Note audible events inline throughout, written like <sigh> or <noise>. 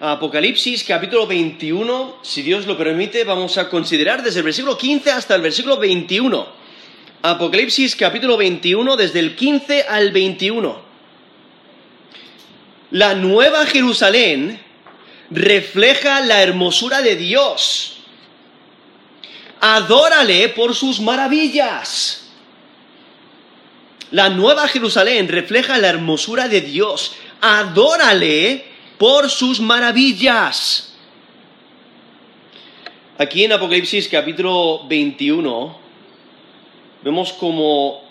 Apocalipsis capítulo 21, si Dios lo permite, vamos a considerar desde el versículo 15 hasta el versículo 21. Apocalipsis capítulo 21, desde el 15 al 21. La nueva Jerusalén refleja la hermosura de Dios. Adórale por sus maravillas. La nueva Jerusalén refleja la hermosura de Dios. Adórale por sus maravillas. Aquí en Apocalipsis capítulo 21 vemos como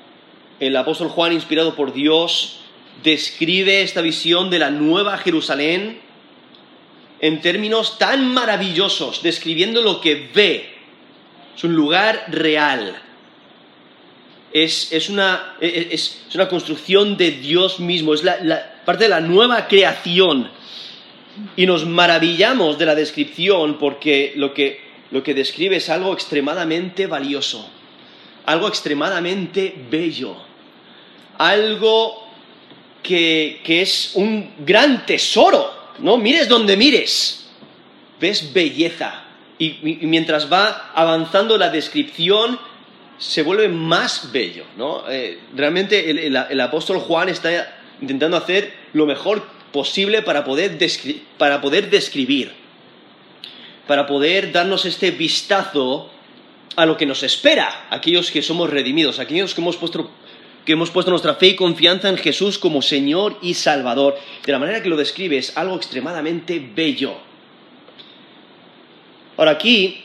el apóstol Juan, inspirado por Dios, describe esta visión de la nueva Jerusalén en términos tan maravillosos, describiendo lo que ve. Es un lugar real. Es, una, es, una, construcción de Dios mismo, es la, parte de la nueva creación y nos maravillamos de la descripción porque lo que, lo que describe es algo extremadamente valioso, algo extremadamente bello, algo que, que es un gran tesoro, ¿no? Mires donde mires, ves belleza. Y, mientras va avanzando la descripción, se vuelve más bello, ¿no? Eh, realmente el, apóstol Juan está intentando hacer lo mejor posible para poder, para poder describir, para poder darnos este vistazo a lo que nos espera, aquellos que somos redimidos, aquellos que hemos puesto que hemos puesto nuestra fe y confianza en Jesús como Señor y Salvador. De la manera que lo describe es algo extremadamente bello. Ahora aquí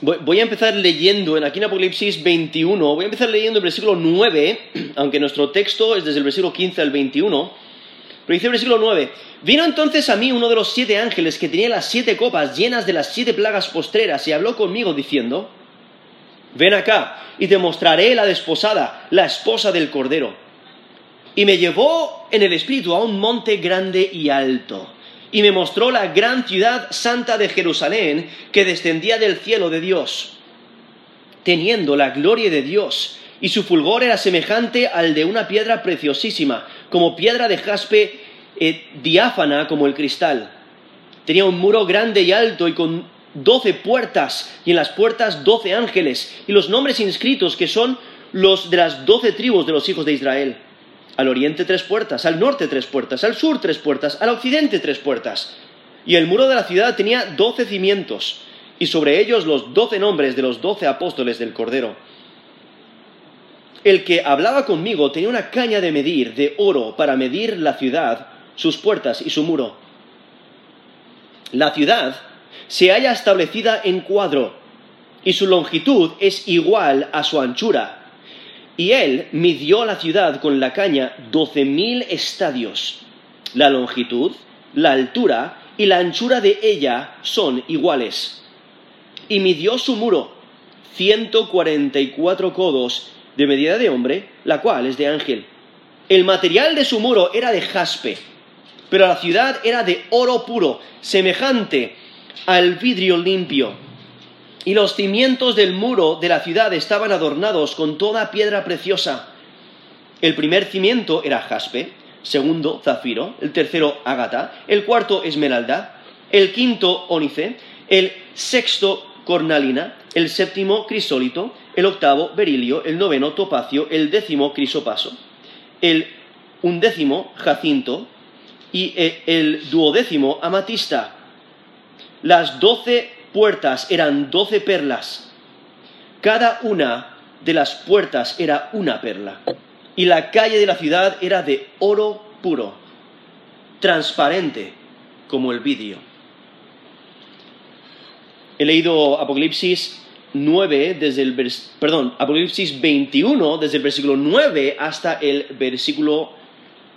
voy, a empezar leyendo en aquí en Apocalipsis 21, voy a empezar leyendo el versículo 9, <clears throat> aunque nuestro texto es desde el versículo 15 al 21. Pero dice el versículo 9, vino entonces a mí uno de los siete ángeles que tenía las siete copas llenas de las siete plagas postreras y habló conmigo diciendo, ven acá y te mostraré la desposada, la esposa del Cordero. Y me llevó en el espíritu a un monte grande y alto, y me mostró la gran ciudad santa de Jerusalén que descendía del cielo de Dios, teniendo la gloria de Dios, y su fulgor era semejante al de una piedra preciosísima, como piedra de jaspe eh, diáfana como el cristal. Tenía un muro grande y alto y con doce puertas, y en las puertas doce ángeles, y los nombres inscritos que son los de las doce tribus de los hijos de Israel. Al oriente tres puertas, al norte tres puertas, al sur tres puertas, al occidente tres puertas. Y el muro de la ciudad tenía doce cimientos, y sobre ellos los doce nombres de los doce apóstoles del Cordero el que hablaba conmigo tenía una caña de medir de oro para medir la ciudad, sus puertas y su muro. La ciudad se halla establecida en cuadro y su longitud es igual a su anchura. Y él midió la ciudad con la caña doce mil estadios. La longitud, la altura y la anchura de ella son iguales. Y midió su muro, ciento cuarenta y cuatro codos de medida de hombre, la cual es de ángel. El material de su muro era de jaspe, pero la ciudad era de oro puro, semejante al vidrio limpio. Y los cimientos del muro de la ciudad estaban adornados con toda piedra preciosa. El primer cimiento era jaspe, segundo zafiro, el tercero ágata, el cuarto esmeralda, el quinto ónice, el sexto cornalina, el séptimo crisólito, el octavo berilio, el noveno topacio, el décimo crisopaso, el undécimo jacinto y e, el duodécimo amatista. Las doce puertas eran doce perlas. Cada una de las puertas era una perla. Y la calle de la ciudad era de oro puro, transparente como el vidrio. He leído Apocalipsis 9 desde el perdón, Apocalipsis 21 desde el versículo 9 hasta el versículo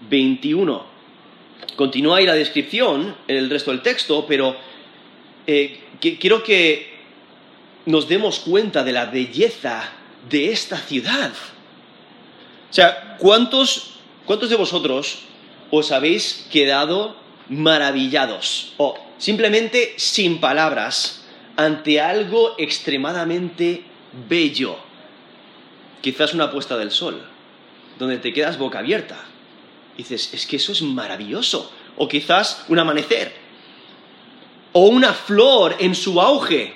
21. Continúa ahí la descripción en el resto del texto, pero eh, quiero que nos demos cuenta de la belleza de esta ciudad. O sea, ¿cuántos, cuántos de vosotros os habéis quedado maravillados o simplemente sin palabras ante algo extremadamente bello. Quizás una puesta del sol, donde te quedas boca abierta. dices, es que eso es maravilloso. O quizás un amanecer, o una flor en su auge,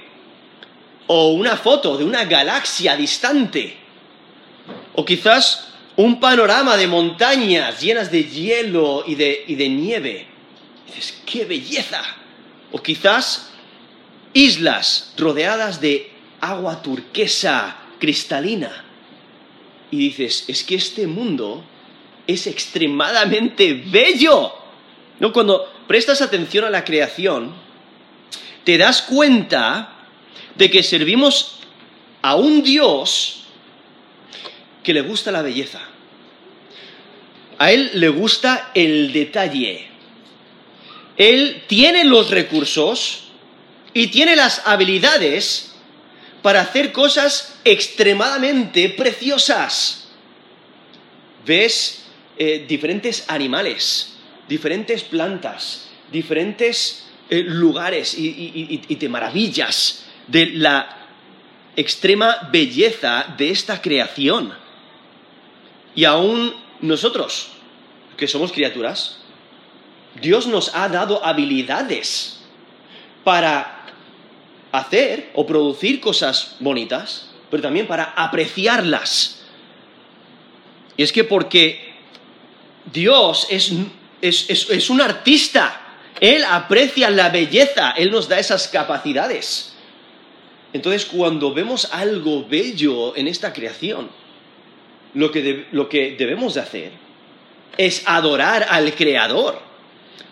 o una foto de una galaxia distante, o quizás un panorama de montañas llenas de hielo y de, y de nieve. dices, ¡qué belleza! O quizás islas rodeadas de agua turquesa cristalina. Y dices, es que este mundo es extremadamente bello. ¿No? Cuando prestas atención a la creación, te das cuenta de que servimos a un Dios que le gusta la belleza. A Él le gusta el detalle. Él tiene los recursos y tiene las habilidades para hacer cosas extremadamente preciosas. Ves eh, diferentes animales, diferentes plantas, diferentes eh, lugares y, y te maravillas de la extrema belleza de esta creación. Y aún nosotros, que somos criaturas, Dios nos ha dado habilidades para hacer o producir cosas bonitas, pero también para apreciarlas. Y es que porque Dios es, es, un artista, Él aprecia la belleza, Él nos da esas capacidades. Entonces, cuando vemos algo bello en esta creación, lo que, lo que debemos de hacer es adorar al Creador,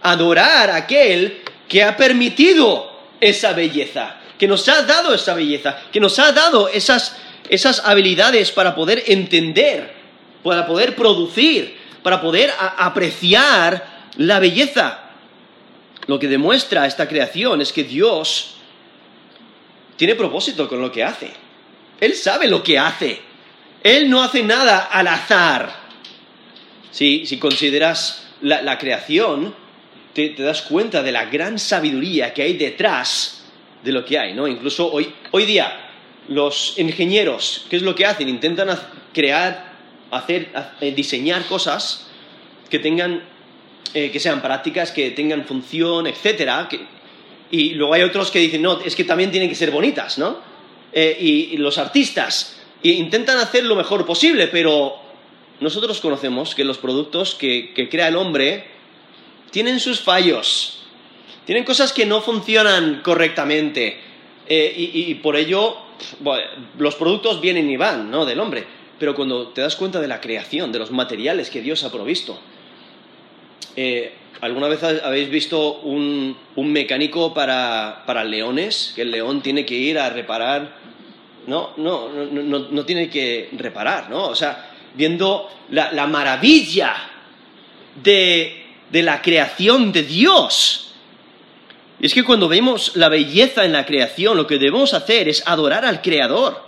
adorar a aquel que ha permitido esa belleza, que nos ha dado esa belleza, que nos ha dado esas, esas habilidades para poder entender, para poder producir, para poder apreciar la belleza. Lo que demuestra esta creación es que Dios tiene propósito con lo que hace. Él sabe lo que hace. Él no hace nada al azar. Si, consideras la, creación, te, te, das cuenta de la gran sabiduría que hay detrás de lo que hay, ¿no? Incluso hoy, hoy día, los ingenieros, ¿qué es lo que hacen? Intentan crear, hacer, eh, diseñar cosas que tengan, eh, que sean prácticas, que tengan función, etcétera. y luego hay otros que dicen, no, es que también tienen que ser bonitas, ¿no? Eh, y, los artistas intentan hacer lo mejor posible, pero nosotros conocemos que los productos que crea el hombre tienen sus fallos, tienen cosas que no funcionan correctamente eh, y, por ello los productos vienen y van, ¿no? Del hombre. Pero cuando te das cuenta de la creación, de los materiales que Dios ha provisto, eh, ¿alguna vez habéis visto un, mecánico para, leones? Que el león tiene que ir a reparar. No, no, no, no tiene que reparar, ¿no? O sea, viendo la, maravilla de, de la creación de Dios y es que cuando vemos la belleza en la creación, lo que debemos hacer es adorar al Creador.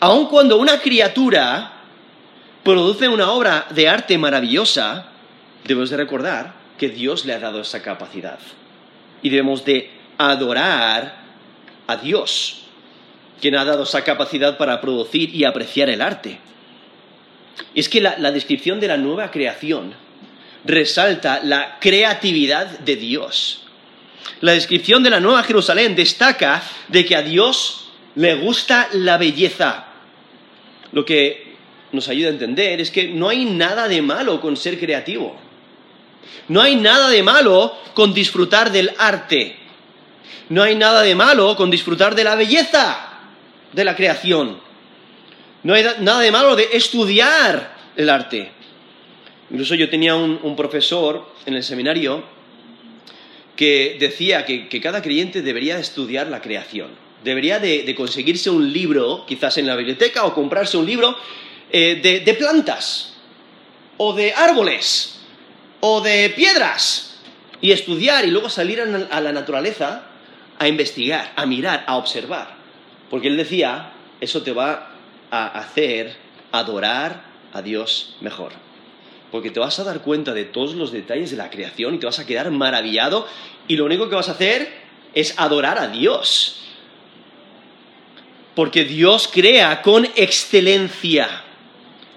Aun cuando una criatura produce una obra de arte maravillosa, debemos de recordar que Dios le ha dado esa capacidad. Y debemos de adorar a Dios, quien ha dado esa capacidad para producir y apreciar el arte. Y es que la, la descripción de la nueva creación resalta la creatividad de Dios la descripción de la Nueva Jerusalén destaca de que a Dios le gusta la belleza. Lo que nos ayuda a entender es que no hay nada de malo con ser creativo. No hay nada de malo con disfrutar del arte. No hay nada de malo con disfrutar de la belleza de la creación. No hay nada de malo de estudiar el arte. Incluso yo tenía un, profesor en el seminario que decía que, cada creyente debería estudiar la creación. Debería de, conseguirse un libro, quizás en la biblioteca, o comprarse un libro eh, de, plantas, o de árboles, o de piedras, y estudiar y luego salir a, la naturaleza a investigar, a mirar, a observar. Porque él decía, eso te va a hacer adorar a Dios mejor porque te vas a dar cuenta de todos los detalles de la creación y te vas a quedar maravillado y lo único que vas a hacer es adorar a Dios. Porque Dios crea con excelencia.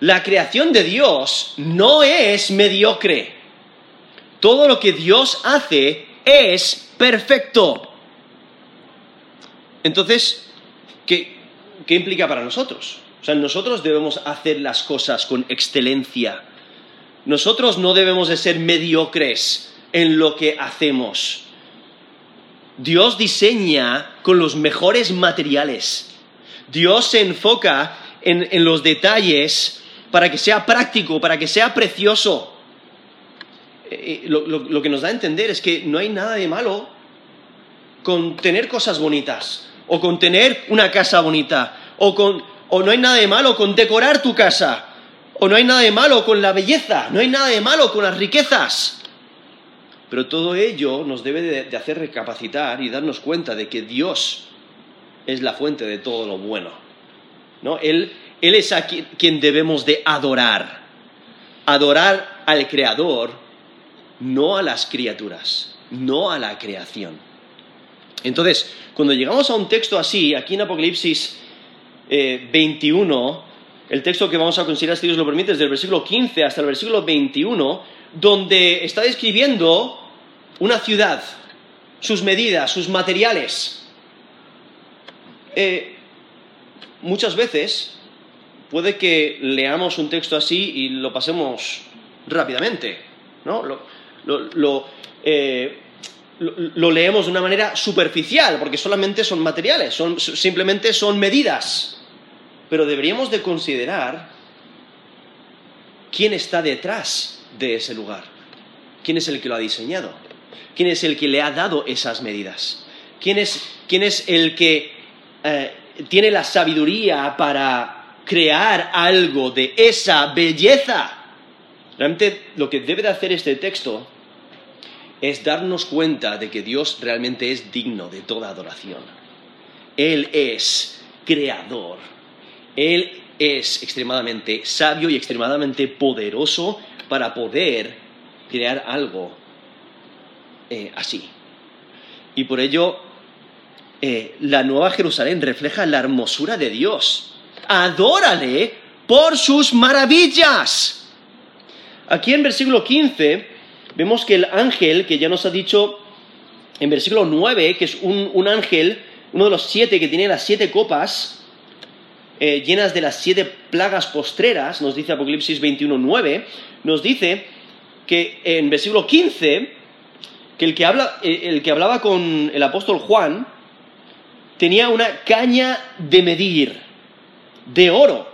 La creación de Dios no es mediocre. Todo lo que Dios hace es perfecto. Entonces, ¿qué, ¿qué implica para nosotros? O sea, nosotros debemos hacer las cosas con excelencia. Nosotros no debemos de ser mediocres en lo que hacemos. Dios diseña con los mejores materiales. Dios se enfoca en, los detalles para que sea práctico, para que sea precioso. Eh, lo, que nos da a entender es que no hay nada de malo con tener cosas bonitas, o con tener una casa bonita, o, o no hay nada de malo con decorar tu casa, o no hay nada de malo con la belleza, no hay nada de malo con las riquezas. Pero todo ello nos debe de, hacer recapacitar y darnos cuenta de que Dios es la fuente de todo lo bueno. ¿no? Él, es a quien, debemos de adorar. Adorar al Creador, no a las criaturas, no a la creación. Entonces, cuando llegamos a un texto así, aquí en Apocalipsis 21, eh, el texto que vamos a considerar, si Dios lo permite, desde el versículo 15 hasta el versículo 21, donde está describiendo una ciudad, sus medidas, sus materiales. Eh, muchas veces puede que leamos un texto así y lo pasemos rápidamente, ¿no? Eh, leemos de una manera superficial, porque solamente son materiales, son, simplemente son medidas. Pero deberíamos de considerar quién está detrás de ese lugar, quién es el que lo ha diseñado, quién es el que le ha dado esas medidas, quién es, el que eh, tiene la sabiduría para crear algo de esa belleza. Realmente lo que debe de hacer este texto es darnos cuenta de que Dios realmente es digno de toda adoración. Él es creador. Él es extremadamente sabio y extremadamente poderoso para poder crear algo eh, así. Y por ello, eh, la Nueva Jerusalén refleja la hermosura de Dios. Adórale por sus maravillas. Aquí en versículo 15 vemos que el ángel, que ya nos ha dicho en versículo 9, que es un, ángel, uno de los siete que tiene las siete copas, eh, llenas de las siete plagas postreras, nos dice Apocalipsis 21, 9, nos dice que en versículo 15, que el que, habla, el que hablaba con el apóstol Juan tenía una caña de medir, de oro,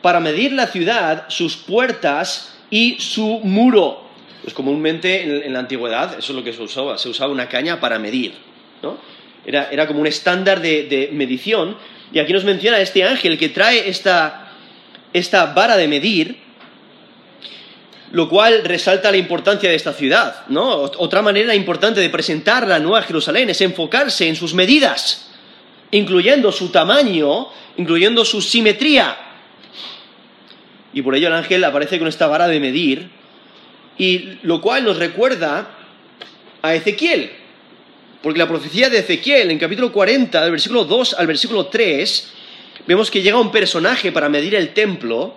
para medir la ciudad, sus puertas y su muro. Pues comúnmente en, la antigüedad eso es lo que se usaba, se usaba una caña para medir, ¿no? Era, como un estándar de, medición, y aquí nos menciona este ángel que trae esta, esta vara de medir, lo cual resalta la importancia de esta ciudad, ¿no? Otra manera importante de presentar la Nueva Jerusalén es enfocarse en sus medidas, incluyendo su tamaño, incluyendo su simetría. Y por ello el ángel aparece con esta vara de medir, y lo cual nos recuerda a Ezequiel, porque la profecía de Ezequiel en capítulo 40, del versículo 2 al versículo 3, vemos que llega un personaje para medir el templo,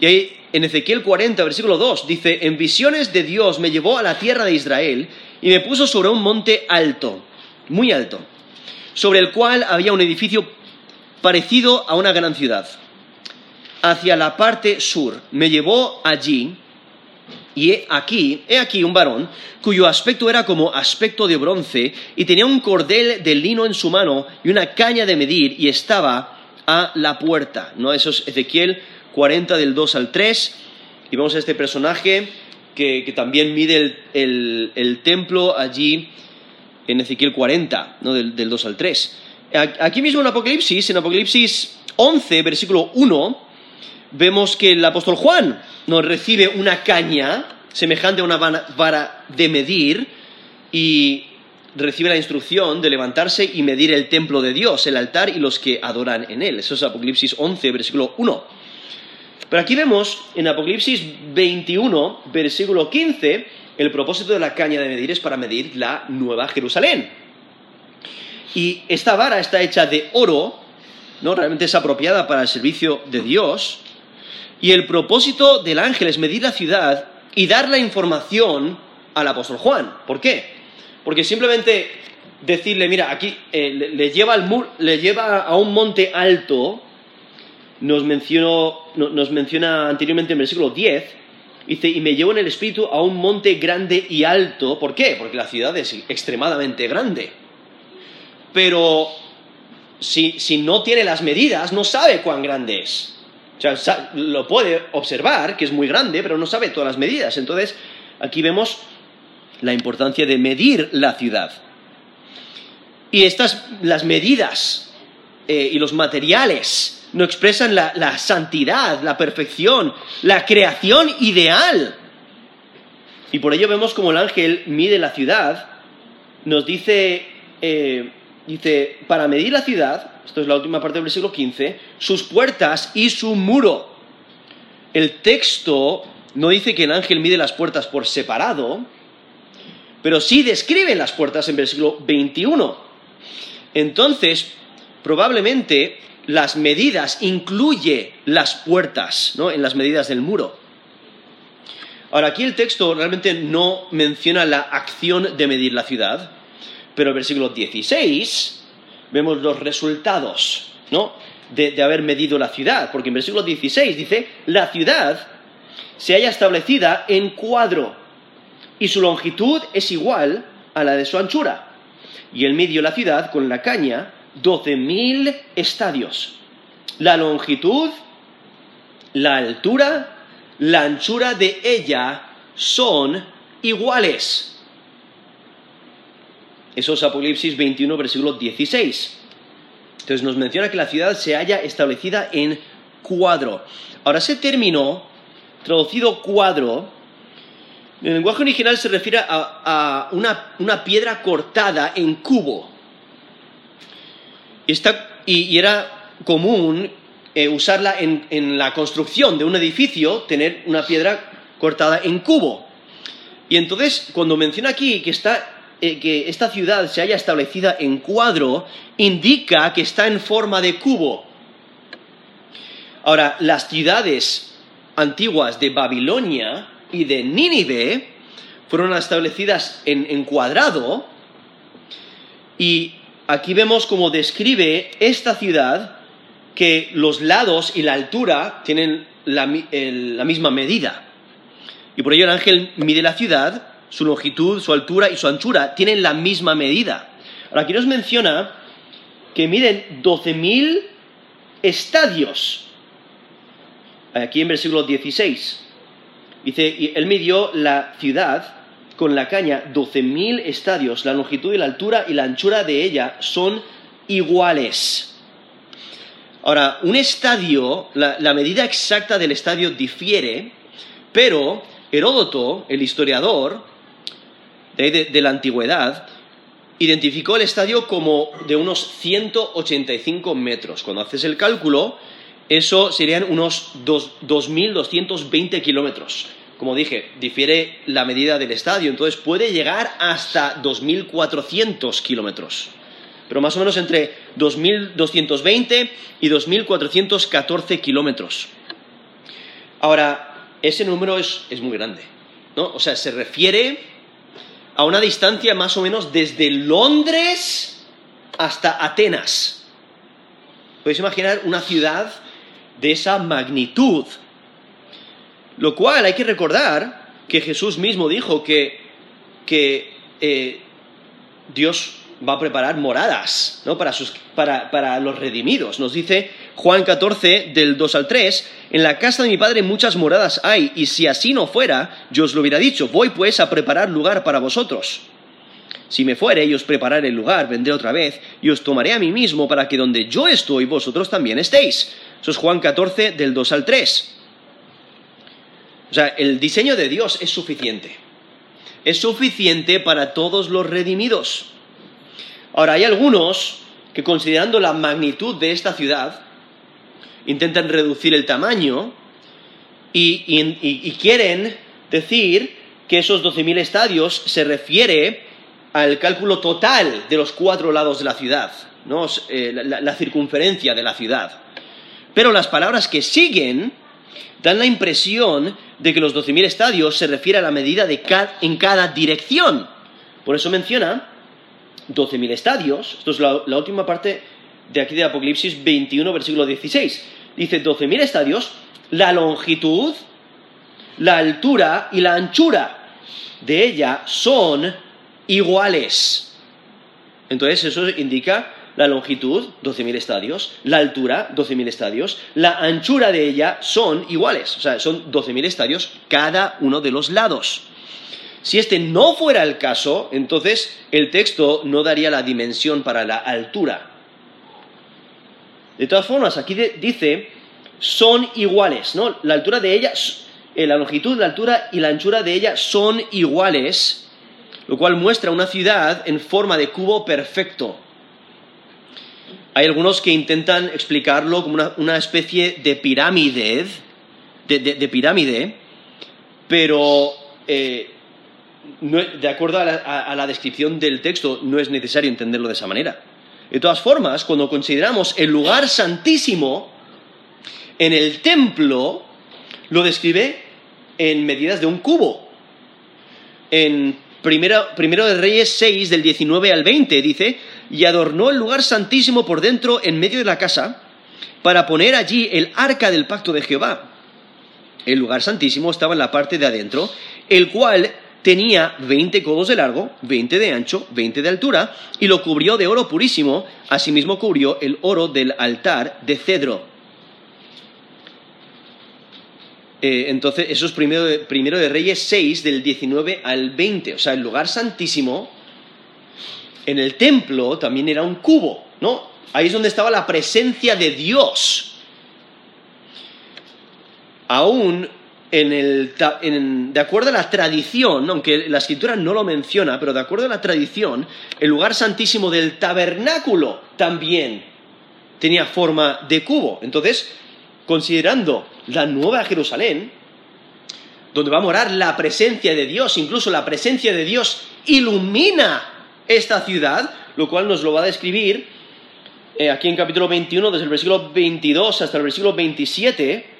y ahí en Ezequiel 40, versículo 2, dice, en visiones de Dios me llevó a la tierra de Israel y me puso sobre un monte alto, muy alto, sobre el cual había un edificio parecido a una gran ciudad. Hacia la parte sur me llevó allí y he aquí, he aquí un varón cuyo aspecto era como aspecto de bronce y tenía un cordel de lino en su mano y una caña de medir y estaba a la puerta. ¿No? Eso es Ezequiel 40 del 2 al 3, y vemos a este personaje que, también mide el, templo allí en Ezequiel 40, ¿no? del, 2 al 3. Aquí mismo en Apocalipsis, en Apocalipsis 11, versículo 1, vemos que el apóstol Juan nos recibe una caña semejante a una vara de medir y recibe la instrucción de levantarse y medir el templo de Dios, el altar y los que adoran en él. Eso es Apocalipsis 11, versículo 1. Pero aquí vemos en Apocalipsis 21, versículo 15, el propósito de la caña de medir es para medir la nueva Jerusalén. Y esta vara está hecha de oro, ¿no? Realmente es apropiada para el servicio de Dios. Y el propósito del ángel es medir la ciudad y dar la información al apóstol Juan. ¿Por qué? Porque simplemente decirle, mira, aquí eh, le, le lleva al le lleva a un monte alto, nos, mencionó, no- nos menciona anteriormente en versículo 10, dice, y me llevó en el espíritu a un monte grande y alto. ¿Por qué? Porque la ciudad es extremadamente grande. Pero si, si no tiene las medidas, no sabe cuán grande es. Lo puede observar, que es muy grande, pero no sabe todas las medidas. Entonces, aquí vemos la importancia de medir la ciudad. Y estas, las medidas eh, y los materiales no expresan la, la santidad, la perfección, la creación ideal. Y por ello vemos como el ángel mide la ciudad, nos dice, eh, dice, para medir la ciudad, esto es la última parte del versículo 15, sus puertas y su muro. El texto no dice que el ángel mide las puertas por separado, pero sí describe las puertas en versículo 21. Entonces, probablemente las medidas incluye las puertas, ¿no? En las medidas del muro. Ahora, aquí el texto realmente no menciona la acción de medir la ciudad, pero el versículo 16 vemos los resultados, ¿no? De, haber medido la ciudad, porque en versículo 16 dice, la ciudad se halla establecida en cuadro y su longitud es igual a la de su anchura. Y él midió la ciudad con la caña 12.000 estadios. La longitud, la altura, la anchura de ella son iguales. Eso es Apocalipsis 21, versículo 16. Entonces nos menciona que la ciudad se halla establecida en cuadro. Ahora, ese término, traducido cuadro, en el lenguaje original se refiere a, una, una piedra cortada en cubo. Está- y era común eh, usarla en, en la construcción de un edificio, tener una piedra cortada en cubo. Y entonces, cuando menciona aquí que, está, eh, que esta ciudad se haya establecida en cuadro, indica que está en forma de cubo. Ahora, las ciudades antiguas de Babilonia y de Nínive fueron establecidas en, cuadrado y aquí vemos cómo describe esta ciudad que los lados y la altura tienen la misma medida. Y por ello el ángel mide la ciudad, su longitud, su altura y su anchura tienen la misma medida. Ahora aquí nos menciona que miden 12.000 estadios. Aquí en versículo 16. Dice, y él midió la ciudad con la caña 12.000 estadios. La longitud y la altura y la anchura de ella son iguales. Ahora, un estadio, la, la medida exacta del estadio difiere, pero Heródoto, el historiador de, la antigüedad, identificó el estadio como de unos 185 metros. Cuando haces el cálculo, eso serían unos dos- 2.220 kilómetros. Como dije, difiere la medida del estadio, entonces puede llegar hasta 2.400 kilómetros. Pero más o menos entre 2.220 y 2.414 kilómetros. Ahora, ese número es, es muy grande, ¿no? O sea, se refiere a una distancia más o menos desde Londres hasta Atenas. Podéis imaginar una ciudad de esa magnitud. Lo cual hay que recordar que Jesús mismo dijo que, que eh, Dios va a preparar moradas ¿no? para, sus- para- para los redimidos. Nos dice Juan 14, del 2 al 3, en la casa de mi padre muchas moradas hay, y si así no fuera, yo os lo hubiera dicho, voy pues a preparar lugar para vosotros. Si me fuere y os prepararé el lugar, vendré otra vez y os tomaré a mí mismo para que donde yo estoy, vosotros también estéis. Eso es Juan 14, del 2 al 3. O sea, el diseño de Dios es suficiente. Es suficiente para todos los redimidos. Ahora, hay algunos que considerando la magnitud de esta ciudad, intentan reducir el tamaño y, quieren decir que esos 12.000 estadios se refiere al cálculo total de los cuatro lados de la ciudad, ¿no? Eh, la- circunferencia de la ciudad. Pero las palabras que siguen dan la impresión de que los 12.000 estadios se refiere a la medida de en cada dirección. Por eso menciona 12.000 estadios. Esto es la última parte de aquí de Apocalipsis 21, versículo 16. Dice 12.000 estadios, la longitud, la altura y la anchura de ella son iguales. Entonces eso indica la longitud, 12.000 estadios, la altura, 12.000 estadios, la anchura de ella son iguales, o sea, son 12.000 estadios cada uno de los lados. Si este no fuera el caso, entonces el texto no daría la dimensión para la altura. De todas formas, aquí dice, son iguales, ¿no? La altura de ella, eh, la longitud, la altura y la anchura de ella son iguales, lo cual muestra una ciudad en forma de cubo perfecto. Hay algunos que intentan explicarlo como una, especie de pirámide, de, pirámide, pero eh, de acuerdo a la, descripción del texto no es necesario entenderlo de esa manera. De todas formas, cuando consideramos el lugar santísimo, en el templo lo describe en medidas de un cubo. En primero, primero de Reyes 6, del 19 al 20, dice, y adornó el lugar santísimo por dentro en medio de la casa, para poner allí el arca del pacto de Jehová. El lugar santísimo estaba en la parte de adentro, el cual tenía veinte codos de largo, veinte de ancho, veinte de altura, y lo cubrió de oro purísimo, asimismo cubrió el oro del altar de cedro. Eh, entonces, eso es primero de, primero de Reyes 6, del 19 al 20. O sea, el lugar santísimo en el templo también era un cubo, ¿no? Ahí es donde estaba la presencia de Dios. Aún en el, de acuerdo a la tradición, aunque la escritura no lo menciona, pero de acuerdo a la tradición, el lugar santísimo del tabernáculo también tenía forma de cubo. Entonces, considerando la nueva Jerusalén, donde va a morar la presencia de Dios, incluso la presencia de Dios ilumina esta ciudad, lo cual nos lo va a describir eh, aquí en capítulo 21, desde el versículo 22 hasta el versículo 27,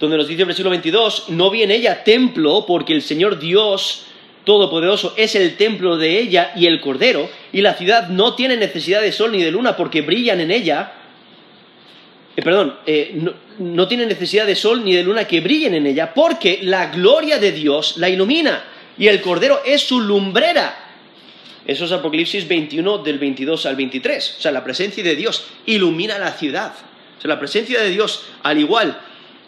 donde nos dice el versículo 22, no vi en ella templo porque el Señor Dios Todopoderoso es el templo de ella y el Cordero, y la ciudad no tiene necesidad de sol ni de luna porque brillan en ella eh, perdón, eh, no, tiene necesidad de sol ni de luna que brillen en ella, porque la gloria de Dios la ilumina y el Cordero es su lumbrera. Eso es Apocalipsis 21 del 22 al 23. O sea, la presencia de Dios ilumina la ciudad. O sea, la presencia de Dios, al igual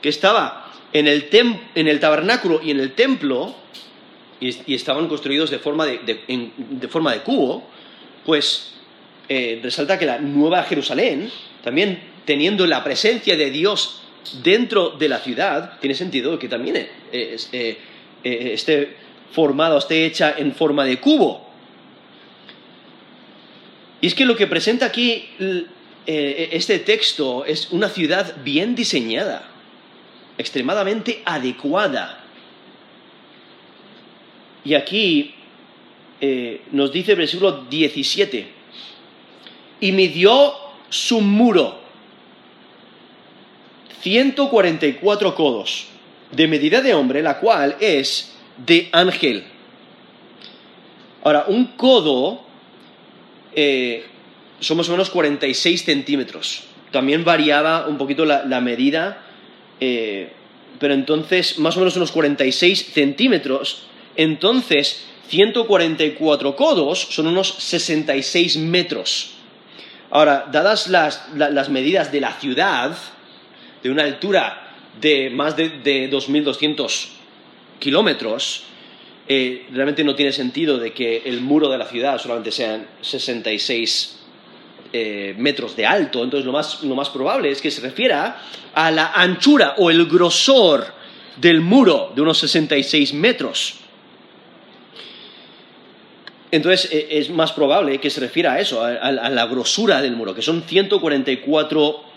que estaba en el, tabernáculo y en el templo, y, estaban construidos de forma de, forma de cubo, pues eh, resalta que la nueva Jerusalén también teniendo la presencia de Dios dentro de la ciudad, tiene sentido que también eh, eh, esté formado, esté hecha en forma de cubo. Y es que lo que presenta aquí este texto es una ciudad bien diseñada, extremadamente adecuada. Y aquí nos dice el versículo 17, y midió su muro 144 codos de medida de hombre, la cual es de ángel. Ahora, un codo eh, son más o menos 46 centímetros. También variaba un poquito la, medida, eh, pero entonces más o menos unos 46 centímetros. Entonces, 144 codos son unos 66 metros. Ahora, dadas las medidas de la ciudad, de una altura de más de, 2.200 kilómetros, eh, realmente no tiene sentido de que el muro de la ciudad solamente sean 66 eh, metros de alto. Entonces lo más, lo más probable es que se refiera a la anchura o el grosor del muro de unos 66 metros. Entonces e, es más probable que se refiera a eso, a, a la grosura del muro, que son 144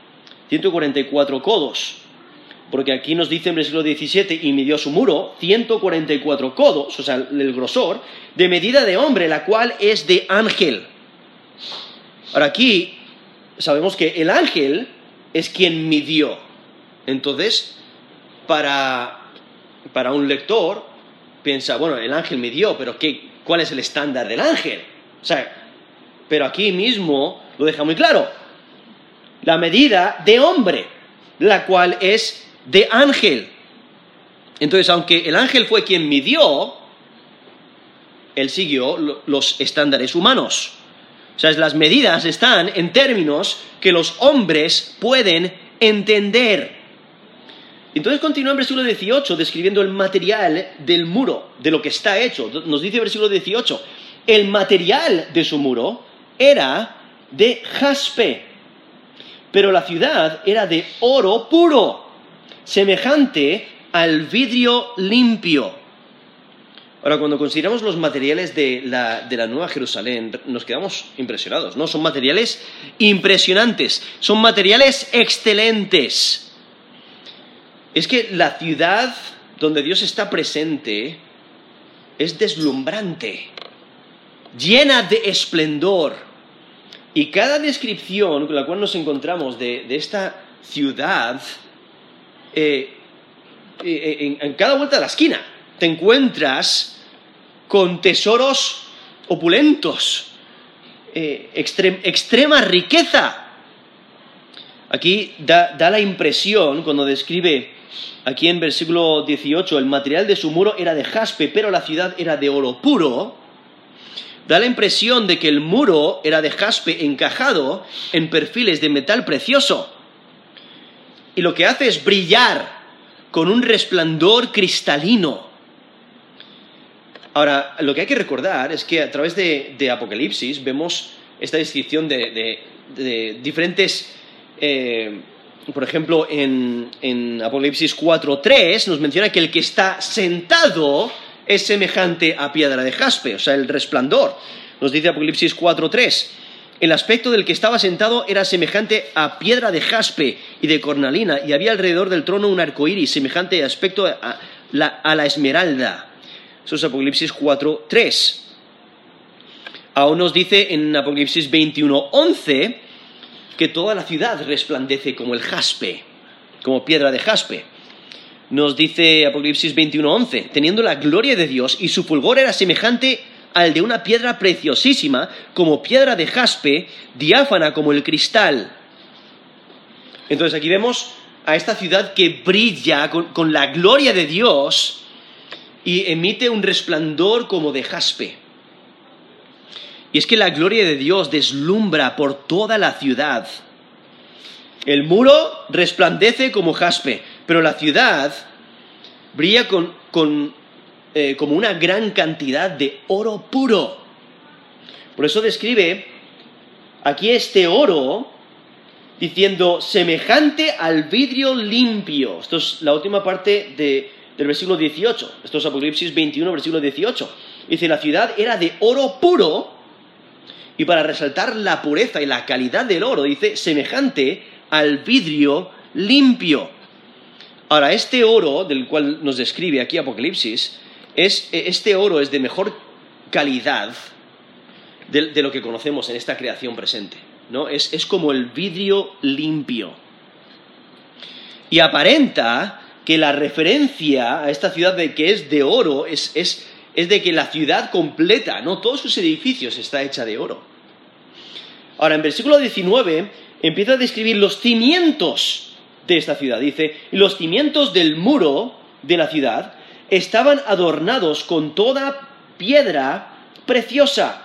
144 codos. Porque aquí nos dice en versículo 17, y midió su muro 144 codos, o sea, el grosor, de medida de hombre, la cual es de ángel. Ahora aquí sabemos que el ángel es quien midió. Entonces, para, para un lector, piensa, bueno, el ángel midió, pero ¿qué, cuál es el estándar del ángel. O sea, pero aquí mismo lo deja muy claro. La medida de hombre, la cual es de ángel. Entonces, aunque el ángel fue quien midió, él siguió los estándares humanos. O sea, las medidas están en términos que los hombres pueden entender. Entonces continúa en versículo 18 describiendo el material del muro, de lo que está hecho. Nos dice el versículo 18, el material de su muro era de jaspe, pero la ciudad era de oro puro, semejante al vidrio limpio. Ahora, cuando consideramos los materiales de la, de la, Nueva Jerusalén, nos quedamos impresionados, ¿no? Son materiales impresionantes, son materiales excelentes. Es que la ciudad donde Dios está presente es deslumbrante, llena de esplendor. Y cada descripción con la cual nos encontramos de, esta ciudad, eh, eh, en, cada vuelta de la esquina, te encuentras con tesoros opulentos, eh, extrema riqueza. Aquí da, da la impresión, cuando describe aquí en versículo 18, el material de su muro era de jaspe, pero la ciudad era de oro puro, da la impresión de que el muro era de jaspe encajado en perfiles de metal precioso. Y lo que hace es brillar con un resplandor cristalino. Ahora, lo que hay que recordar es que a través de, Apocalipsis vemos esta descripción de, diferentes... Eh, por ejemplo, en, en Apocalipsis 4.3 nos menciona que el que está sentado es semejante a piedra de jaspe, o sea, el resplandor. Nos dice Apocalipsis 4.3. El aspecto del que estaba sentado era semejante a piedra de jaspe y de cornalina, y había alrededor del trono un arco iris semejante aspecto a la, esmeralda. Eso es Apocalipsis 4.3. Aún nos dice en Apocalipsis 21.11 que toda la ciudad resplandece como el jaspe, como piedra de jaspe nos dice Apocalipsis 21:11, teniendo la gloria de Dios y su fulgor era semejante al de una piedra preciosísima, como piedra de jaspe, diáfana como el cristal. Entonces aquí vemos a esta ciudad que brilla con, con la gloria de Dios y emite un resplandor como de jaspe. Y es que la gloria de Dios deslumbra por toda la ciudad. El muro resplandece como jaspe, pero la ciudad brilla con, eh, como una gran cantidad de oro puro. Por eso describe aquí este oro diciendo semejante al vidrio limpio. Esto es la última parte del versículo 18. Esto es Apocalipsis 21, versículo 18. Dice, la ciudad era de oro puro y para resaltar la pureza y la calidad del oro, dice, semejante al vidrio limpio. Ahora, este oro del cual nos describe aquí Apocalipsis, es, este oro es de mejor calidad de, lo que conocemos en esta creación presente. ¿no? Es, como el vidrio limpio. Y aparenta que la referencia a esta ciudad de que es de oro es, es, de que la ciudad completa, ¿no? Todos sus edificios está hecha de oro. Ahora, en versículo 19 empieza a describir los cimientos de esta ciudad. Dice, los cimientos del muro de la ciudad estaban adornados con toda piedra preciosa.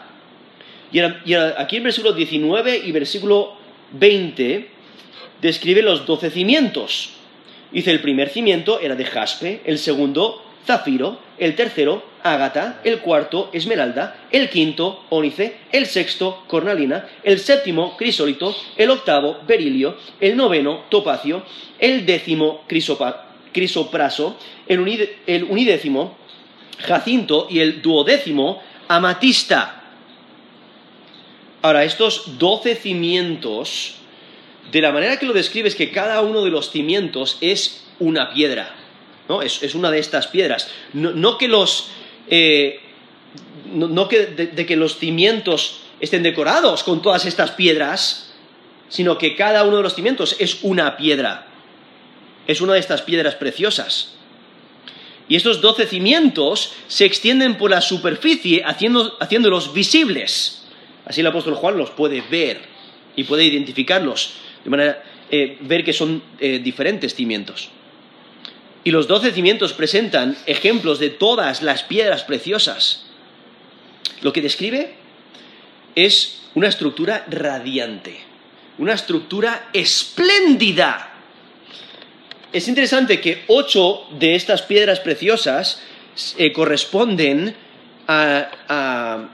Y, aquí en versículo 19 y versículo 20 describe los doce cimientos. Dice, el primer cimiento era de jaspe, el segundo zafiro, el tercero, ágata, el cuarto, esmeralda, el quinto, ónice, el sexto, cornalina, el séptimo, crisólito, el octavo, berilio, el noveno, topacio, el décimo, crisopraso, el, el unidécimo, jacinto y el duodécimo, amatista. Ahora, estos doce cimientos, de la manera que lo describes, que cada uno de los cimientos es una piedra. Es, una de estas piedras. No, que los. Eh, no, que de, que los cimientos estén decorados con todas estas piedras, sino que cada uno de los cimientos es una piedra. Es una de estas piedras preciosas. Y estos doce cimientos se extienden por la superficie haciéndolos visibles. Así el apóstol Juan los puede ver y puede identificarlos, de manera eh, ver que son eh, diferentes cimientos. Y los doce cimientos presentan ejemplos de todas las piedras preciosas. Lo que describe es una estructura radiante, una estructura espléndida. Es interesante que ocho de estas piedras preciosas eh, corresponden a,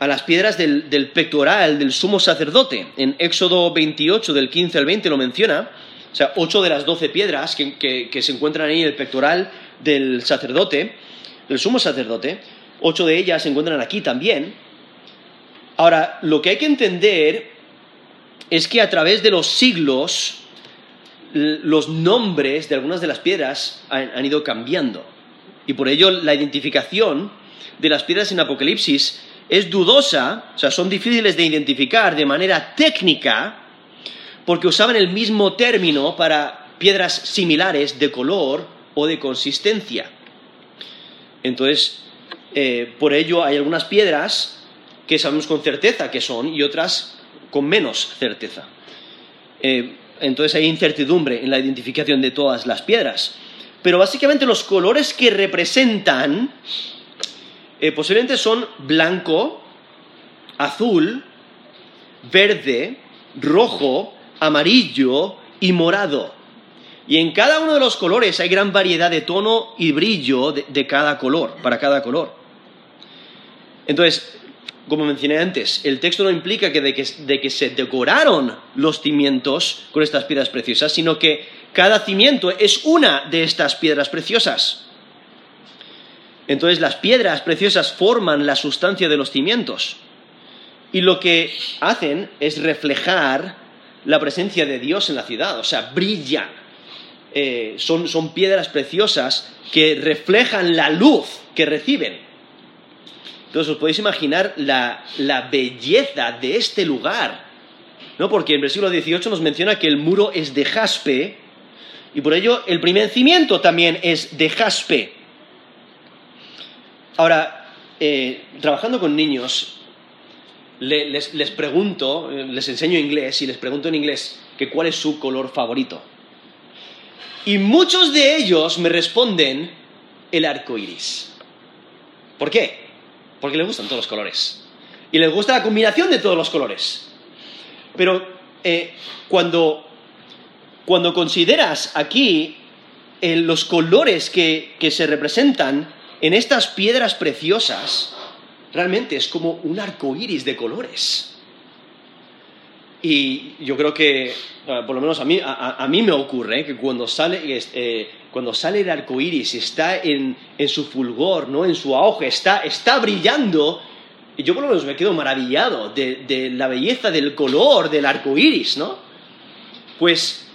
las piedras del, pectoral del sumo sacerdote. En Éxodo 28, del 15 al 20, lo menciona. O sea, ocho de las doce piedras que, que se encuentran ahí en el pectoral del sacerdote, del sumo sacerdote, ocho de ellas se encuentran aquí también. Ahora, lo que hay que entender es que a través de los siglos, los nombres de algunas de las piedras han, ido cambiando. Y por ello la identificación de las piedras en Apocalipsis es dudosa, o sea, son difíciles de identificar de manera técnica, porque usaban el mismo término para piedras similares de color o de consistencia. Entonces, eh, por ello hay algunas piedras que sabemos con certeza que son y otras con menos certeza. Eh, entonces hay incertidumbre en la identificación de todas las piedras. Pero básicamente los colores que representan eh, posiblemente son blanco, azul, verde, rojo, amarillo y morado. Y en cada uno de los colores hay gran variedad de tono y brillo de cada color, para cada color. Entonces, como mencioné antes, el texto no implica que de, que se decoraron los cimientos con estas piedras preciosas, sino que cada cimiento es una de estas piedras preciosas. Entonces las piedras preciosas forman la sustancia de los cimientos. Y lo que hacen es reflejar la presencia de Dios en la ciudad, o sea, brillan. Eh, son piedras preciosas que reflejan la luz que reciben. Entonces os podéis imaginar la, belleza de este lugar, ¿no? Porque el versículo 18 nos menciona que el muro es de jaspe y por ello el primer cimiento también es de jaspe. Ahora, eh, trabajando con niños, les, les, pregunto, les enseño inglés y les pregunto en inglés que cuál es su color favorito. Y muchos de ellos me responden el arco iris. ¿Por qué? porque les gustan todos los colores. Y les gusta la combinación de todos los colores. Pero eh, cuando, consideras aquí eh, los colores que, se representan en estas piedras preciosas, realmente es como un arco iris de colores. Y yo creo que, por lo menos a mí, a, mí me ocurre que cuando sale, eh, cuando sale el arco iris, está en, su fulgor, ¿no? en su auge, está, está brillando, y yo por lo menos me quedo maravillado de, la belleza del color del arco iris, ¿no? Pues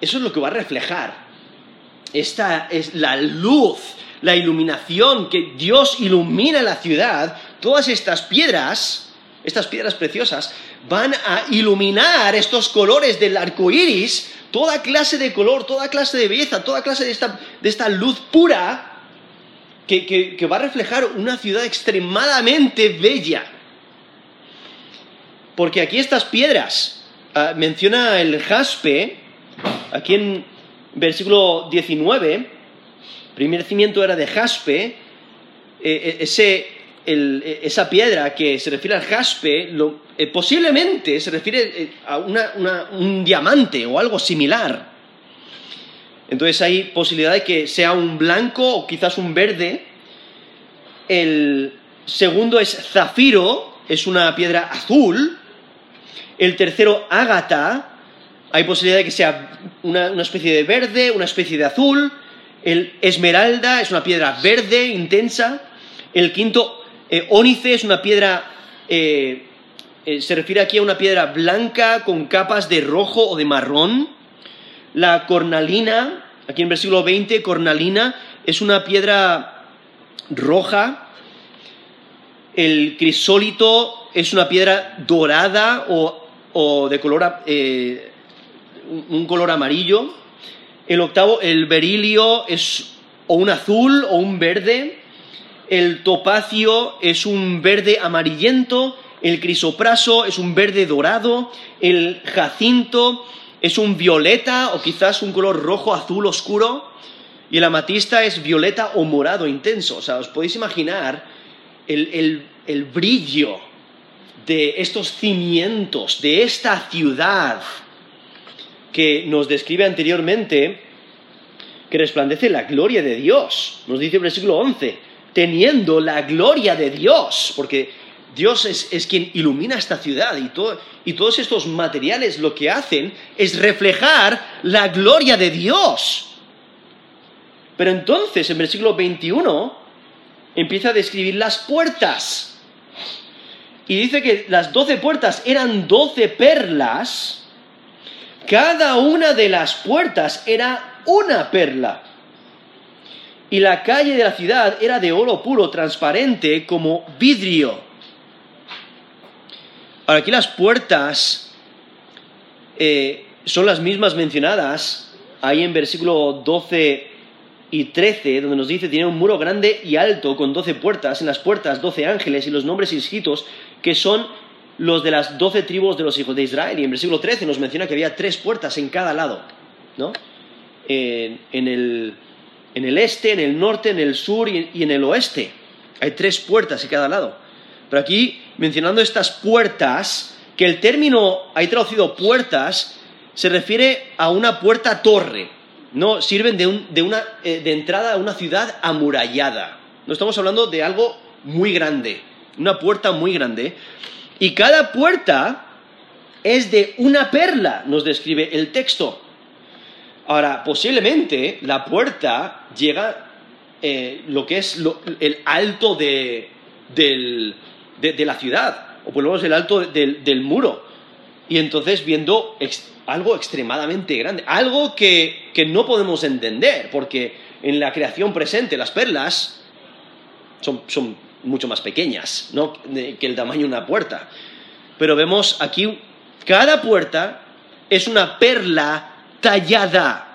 eso es lo que va a reflejar. Esta es la luz, la iluminación que Dios ilumina la ciudad. Todas estas piedras, estas piedras preciosas, van a iluminar estos colores del arco iris toda clase de color, toda clase de belleza, toda clase de esta, luz pura que, va a reflejar una ciudad extremadamente bella. Porque aquí estas piedras, ah, menciona el jaspe, aquí en versículo 19, primer cimiento era de jaspe, eh, eh, ese e, esa piedra que se refiere al jaspe, eh, posiblemente se refiere eh, a un diamante o algo similar. Entonces hay posibilidad de que sea un blanco o quizás un verde. El segundo es zafiro, es una piedra azul. El tercero, ágata, hay posibilidad de que sea una especie de verde, una especie de azul. El esmeralda es una piedra verde, intensa. El quinto, eh, ónice es una piedra, eh, eh, se refiere aquí a una piedra blanca con capas de rojo o de marrón. La cornalina, aquí en versículo 20, cornalina es una piedra roja. El crisólito es una piedra dorada o, de color, un color amarillo. El octavo, el berilio es o un azul o un verde, el topacio es un verde amarillento, el crisopraso es un verde dorado, el jacinto es un violeta o quizás un color rojo azul oscuro, y el amatista es violeta o morado intenso. O sea, os podéis imaginar el, el brillo de estos cimientos, de esta ciudad que nos describe anteriormente, que resplandece la gloria de Dios. Nos dice el versículo 11, teniendo la gloria de Dios, porque Dios es, quien ilumina esta ciudad y, y todos estos materiales lo que hacen es reflejar la gloria de Dios. Pero entonces, en versículo 21, empieza a describir las puertas. Y dice que las doce puertas eran doce perlas. Cada una de las puertas era una perla. Y la calle de la ciudad era de oro puro, transparente, como vidrio. Ahora, aquí las puertas eh, son las mismas mencionadas ahí en versículo 12 y 13, donde nos dice, tiene un muro grande y alto con doce puertas, en las puertas doce ángeles y los nombres inscritos, que son los de las doce tribus de los hijos de Israel. Y en versículo 13 nos menciona que había tres puertas en cada lado, ¿no? en, el, este, en el norte, en el sur y, y en el oeste. Hay tres puertas en cada lado. Pero aquí, mencionando estas puertas, que el término, hay traducido puertas, se refiere a una puerta torre, no sirven de, una, eh, de entrada a una ciudad amurallada. No estamos hablando de algo muy grande, una puerta muy grande. Y cada puerta es de una perla, nos describe el texto. Ahora, posiblemente la puerta llega eh, lo que es el alto de, la ciudad, o por lo menos el alto del muro. Y entonces viendo algo extremadamente grande, algo que, no podemos entender, porque en la creación presente las perlas son, mucho más pequeñas ¿no? que el tamaño de una puerta. Pero vemos aquí, cada puerta es una perla tallada.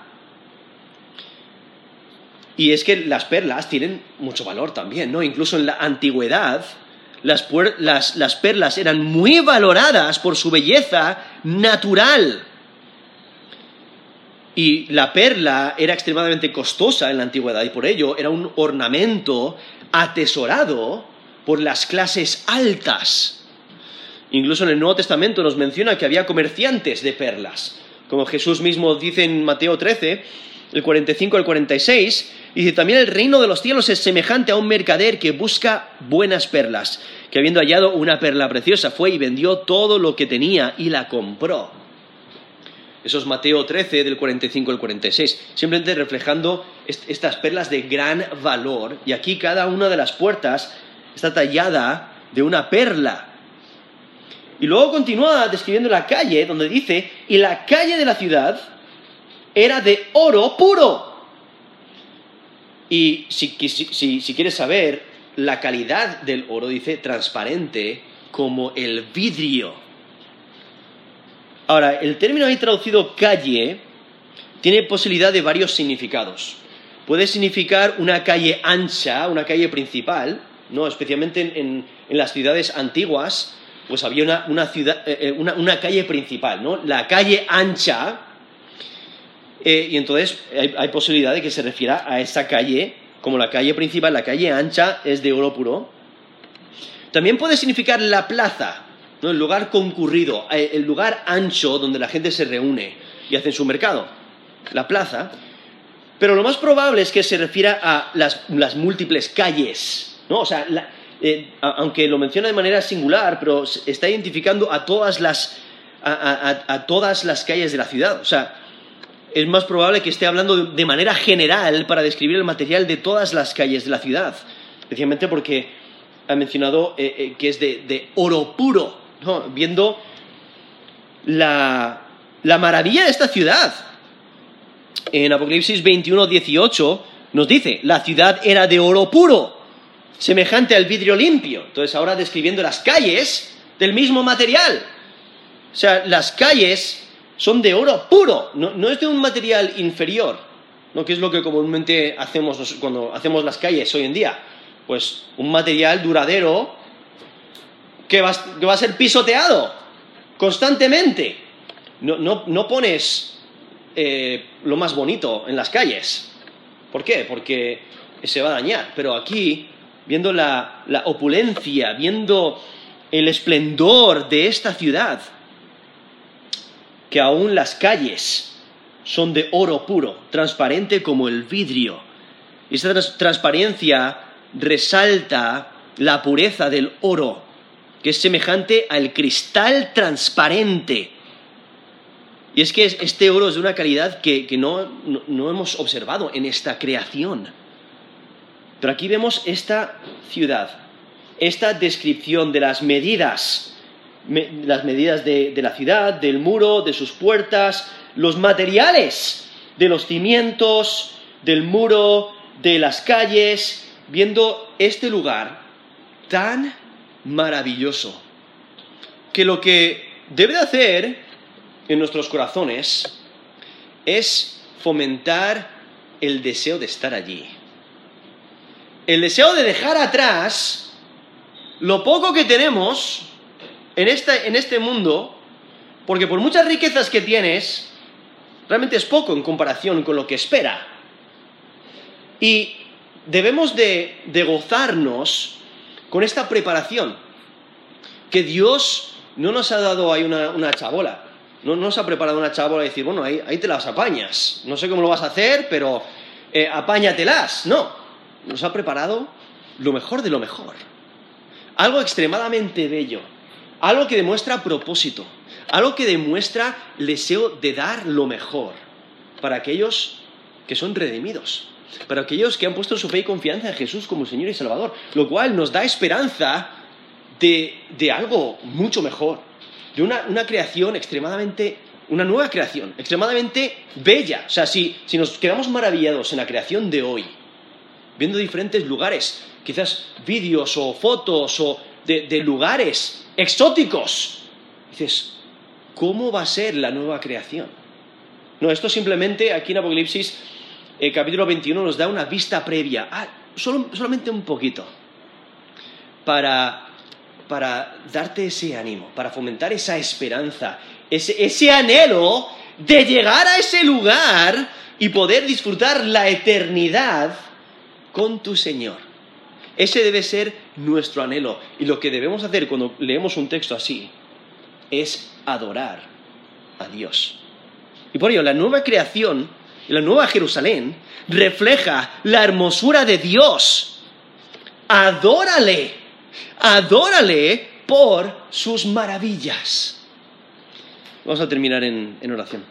Y es que las perlas tienen mucho valor también, ¿no? Incluso en la antigüedad, las, las, perlas eran muy valoradas por su belleza natural. Y la perla era extremadamente costosa en la antigüedad y por ello era un ornamento atesorado por las clases altas. Incluso en el Nuevo Testamento nos menciona que había comerciantes de perlas. Como Jesús mismo dice en Mateo 13, el 45 al 46, dice, también el reino de los cielos es semejante a un mercader que busca buenas perlas, que habiendo hallado una perla preciosa fue y vendió todo lo que tenía y la compró. Eso es Mateo 13, del 45 al 46, simplemente reflejando estas perlas de gran valor. Y aquí cada una de las puertas está tallada de una perla. Y luego continúa describiendo la calle, donde dice, y la calle de la ciudad era de oro puro. Y si, si quieres saber la calidad del oro, dice, transparente como el vidrio. Ahora, el término ahí traducido calle tiene posibilidad de varios significados. Puede significar una calle ancha, una calle principal, ¿no? especialmente en, las ciudades antiguas, pues había una, eh, eh, una, calle principal, ¿no? la calle ancha, eh, y entonces hay, hay, posibilidad de que se refiera a esa calle como la calle principal, la calle ancha es de oro puro. También puede significar la plaza, el lugar concurrido, eh, el lugar ancho donde la gente se reúne y hace su mercado, la plaza. Pero lo más probable es que se refiera a las, múltiples calles, ¿no? O sea, eh, aunque lo menciona de manera singular, pero está identificando a todas las, a, todas las calles de la ciudad. O sea, es más probable que esté hablando de, manera general para describir el material de todas las calles de la ciudad, especialmente porque ha mencionado eh, que es de oro puro viendo la, maravilla de esta ciudad. En Apocalipsis 21, 18 nos dice, la ciudad era de oro puro, semejante al vidrio limpio. Entonces ahora describiendo las calles del mismo material. O sea, las calles son de oro puro, no, es de un material inferior. ¿no? ¿Qué es lo que comúnmente hacemos cuando hacemos las calles hoy en día? Pues un material duradero que va, a ser pisoteado constantemente. No, pones eh, lo más bonito en las calles. ¿Por qué? Porque se va a dañar. Pero aquí, viendo la opulencia, viendo el esplendor de esta ciudad, que aún las calles son de oro puro, transparente como el vidrio. Y esta transparencia resalta la pureza del oro, que es semejante al cristal transparente. Y es que este oro es de una calidad que, no, no hemos observado en esta creación. Pero aquí vemos esta ciudad, esta descripción de las medidas las medidas de, la ciudad, del muro, de sus puertas, los materiales de los cimientos, del muro, de las calles, viendo este lugar tan maravilloso, que lo que debe de hacer en nuestros corazones es fomentar el deseo de estar allí. El deseo de dejar atrás lo poco que tenemos en este, en este mundo, porque por muchas riquezas que tienes, realmente es poco en comparación con lo que espera. Y debemos de, gozarnos con esta preparación, que Dios no nos ha dado ahí una, chabola, no, nos ha preparado una chabola y decir, bueno, ahí, ahí, te las apañas, no sé cómo lo vas a hacer, pero eh, apáñatelas, no, nos ha preparado lo mejor de lo mejor, algo extremadamente bello, algo que demuestra propósito, algo que demuestra deseo de dar lo mejor para aquellos que son redimidos, para aquellos que han puesto su fe y confianza en Jesús como Señor y Salvador, lo cual nos da esperanza de, algo mucho mejor, de una, creación extremadamente, una nueva creación, extremadamente bella. O sea, si, nos quedamos maravillados en la creación de hoy, viendo diferentes lugares, quizás vídeos o fotos o de lugares exóticos. Dices, ¿cómo va a ser la nueva creación? No, esto simplemente aquí en Apocalipsis, el capítulo 21, nos da una vista previa, ah, solamente un poquito, para, para darte ese ánimo, para fomentar esa esperanza, ese, ese anhelo de llegar a ese lugar y poder disfrutar la eternidad con tu Señor. Ese debe ser nuestro anhelo. Y lo que debemos hacer cuando leemos un texto así es adorar a Dios. Y por ello, la nueva creación, la nueva Jerusalén, refleja la hermosura de Dios. Adórale, adórale por sus maravillas. Vamos a terminar en, oración.